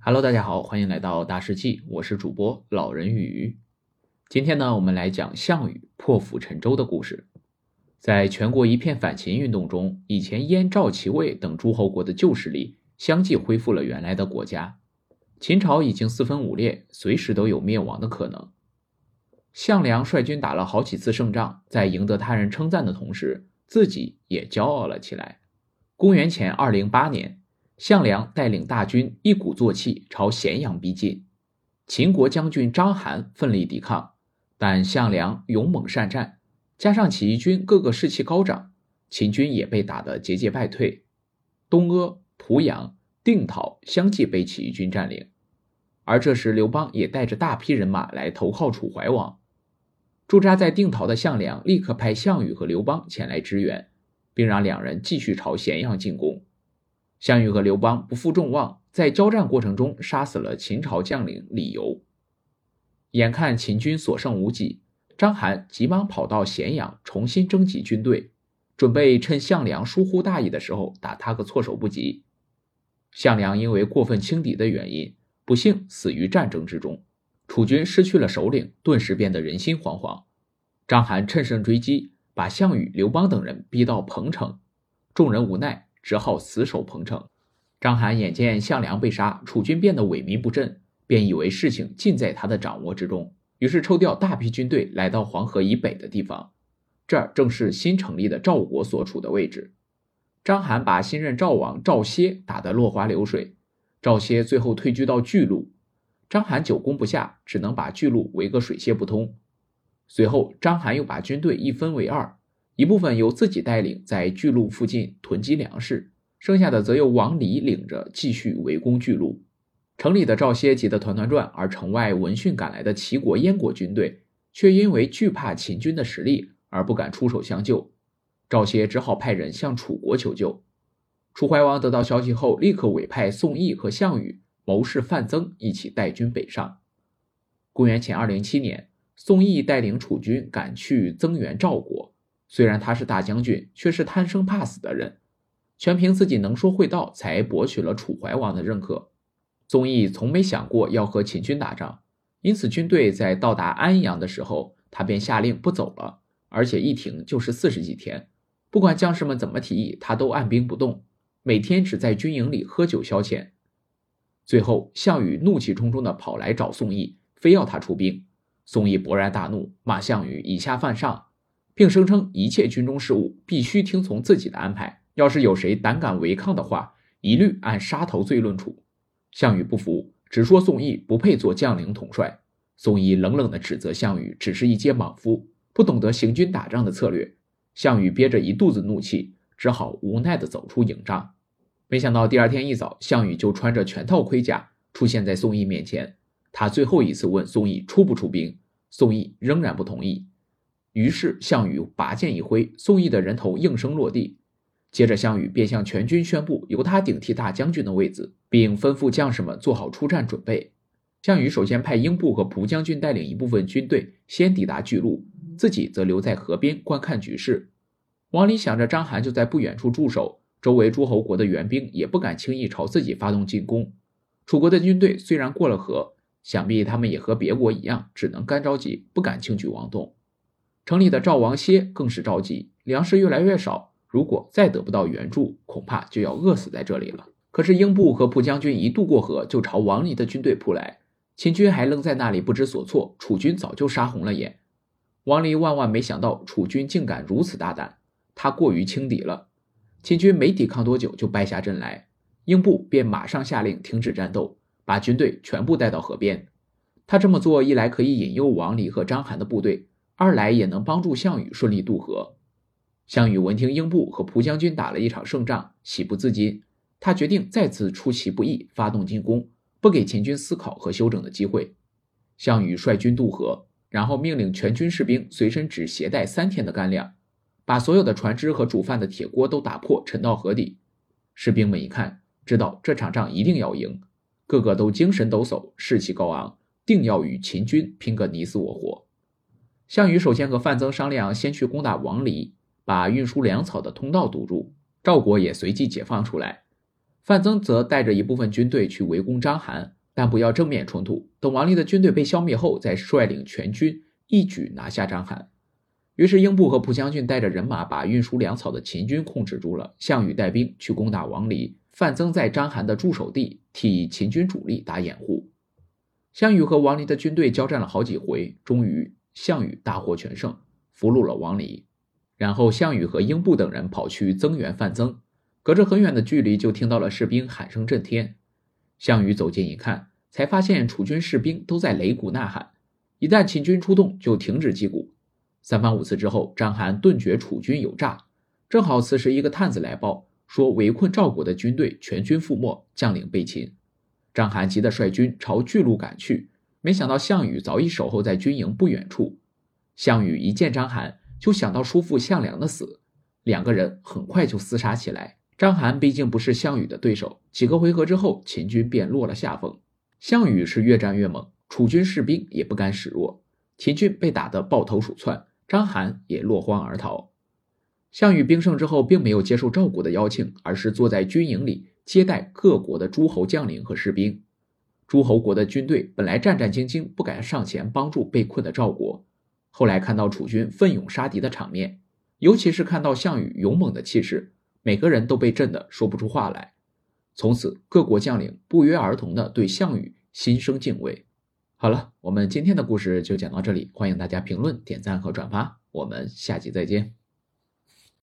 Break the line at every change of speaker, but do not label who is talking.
Hello，大家好，欢迎来到大世纪，我是主播老人鱼。今天呢，我们来讲项羽破釜沉舟的故事。在全国一片反秦运动中，以前燕、赵、齐、魏等诸侯国的旧势力相继恢复了原来的国家，秦朝已经四分五裂，随时都有灭亡的可能。项梁率军打了好几次胜仗，在赢得他人称赞的同时，自己也骄傲了起来。公元前二零八年。项梁带领大军一鼓作气朝咸阳逼近，秦国将军章邯奋力抵抗，但项梁勇猛善战，加上起义军个个士气高涨，秦军也被打得节节败退。东阿、濮阳、定陶相继被起义军占领，而这时刘邦也带着大批人马来投靠楚怀王。驻扎在定陶的项梁立刻派项羽和刘邦前来支援，并让两人继续朝咸阳进攻。项羽和刘邦不负众望，在交战过程中杀死了秦朝将领李由。眼看秦军所剩无几，章邯急忙跑到咸阳，重新征集军队，准备趁项梁疏忽大意的时候打他个措手不及。项梁因为过分轻敌的原因，不幸死于战争之中，楚军失去了首领，顿时变得人心惶惶。章邯趁胜追击，把项羽、刘邦等人逼到彭城，众人无奈。只好死守彭城。章邯眼见项梁被杀，楚军变得萎靡不振，便以为事情尽在他的掌握之中，于是抽调大批军队来到黄河以北的地方。这儿正是新成立的赵国所处的位置。章邯把新任赵王赵歇打得落花流水，赵歇最后退居到巨鹿。章邯久攻不下，只能把巨鹿围个水泄不通。随后，章邯又把军队一分为二。一部分由自己带领，在巨鹿附近囤积粮食，剩下的则由王离领着继续围攻巨鹿。城里的赵歇急得团团转，而城外闻讯赶来的齐国、燕国军队却因为惧怕秦军的实力而不敢出手相救。赵歇只好派人向楚国求救。楚怀王得到消息后，立刻委派宋义和项羽谋士范增一起带军北上。公元前二零七年，宋义带领楚军赶去增援赵国。虽然他是大将军，却是贪生怕死的人，全凭自己能说会道，才博取了楚怀王的认可。宋义从没想过要和秦军打仗，因此军队在到达安阳的时候，他便下令不走了，而且一停就是四十几天。不管将士们怎么提议，他都按兵不动，每天只在军营里喝酒消遣。最后，项羽怒气冲冲地跑来找宋义，非要他出兵。宋义勃然大怒，骂项羽以下犯上。并声称一切军中事务必须听从自己的安排，要是有谁胆敢违抗的话，一律按杀头罪论处。项羽不服，只说宋义不配做将领统帅。宋义冷冷地指责项羽只是一介莽夫，不懂得行军打仗的策略。项羽憋着一肚子怒气，只好无奈地走出营帐。没想到第二天一早，项羽就穿着全套盔甲出现在宋义面前。他最后一次问宋义出不出兵，宋义仍然不同意。于是，项羽拔剑一挥，宋义的人头应声落地。接着，项羽便向全军宣布由他顶替大将军的位子，并吩咐将士们做好出战准备。项羽首先派英布和蒲将军带领一部分军队先抵达巨鹿，自己则留在河边观看局势。王离想着章邯就在不远处驻守，周围诸侯国的援兵也不敢轻易朝自己发动进攻。楚国的军队虽然过了河，想必他们也和别国一样，只能干着急，不敢轻举妄动。城里的赵王歇更是着急，粮食越来越少，如果再得不到援助，恐怕就要饿死在这里了。可是英布和蒲将军一渡过河，就朝王离的军队扑来，秦军还愣在那里不知所措，楚军早就杀红了眼。王离万万没想到楚军竟敢如此大胆，他过于轻敌了。秦军没抵抗多久就败下阵来，英布便马上下令停止战斗，把军队全部带到河边。他这么做一来可以引诱王离和章邯的部队。二来也能帮助项羽顺利渡河。项羽闻听英布和蒲将军打了一场胜仗，喜不自禁。他决定再次出其不意，发动进攻，不给秦军思考和休整的机会。项羽率军渡河，然后命令全军士兵随身只携带三天的干粮，把所有的船只和煮饭的铁锅都打破，沉到河底。士兵们一看，知道这场仗一定要赢，个个都精神抖擞，士气高昂，定要与秦军拼个你死我活。项羽首先和范增商量，先去攻打王离，把运输粮草的通道堵住。赵国也随即解放出来。范增则带着一部分军队去围攻章邯，但不要正面冲突，等王离的军队被消灭后，再率领全军一举拿下章邯。于是，英布和蒲将军带着人马把运输粮草的秦军控制住了。项羽带兵去攻打王离，范增在章邯的驻守地替秦军主力打掩护。项羽和王离的军队交战了好几回，终于项羽大获全胜，俘虏了王离。然后，项羽和英布等人跑去增援范增。隔着很远的距离，就听到了士兵喊声震天。项羽走近一看，才发现楚军士兵都在擂鼓呐喊。一旦秦军出动，就停止击鼓。三番五次之后，章邯顿觉楚军有诈。正好此时，一个探子来报说，围困赵国的军队全军覆没，将领被擒。章邯急得率军朝巨鹿赶去，没想到项羽早已守候在军营不远处。项羽一见章邯，就想到叔父项梁的死，两个人很快就厮杀起来。章邯毕竟不是项羽的对手，几个回合之后，秦军便落了下风。项羽是越战越猛，楚军士兵也不甘示弱，秦军被打得抱头鼠窜，章邯也落荒而逃。项羽兵胜之后，并没有接受赵国的邀请，而是坐在军营里接待各国的诸侯将领和士兵。诸侯国的军队本来战战兢兢，不敢上前帮助被困的赵国，后来看到楚军奋勇杀敌的场面，尤其是看到项羽勇猛的气势。每个人都被震得说不出话来，从此各国将领不约而同地对项羽心生敬畏。好了，我们今天的故事就讲到这里，欢迎大家评论、点赞和转发，我们下集再见。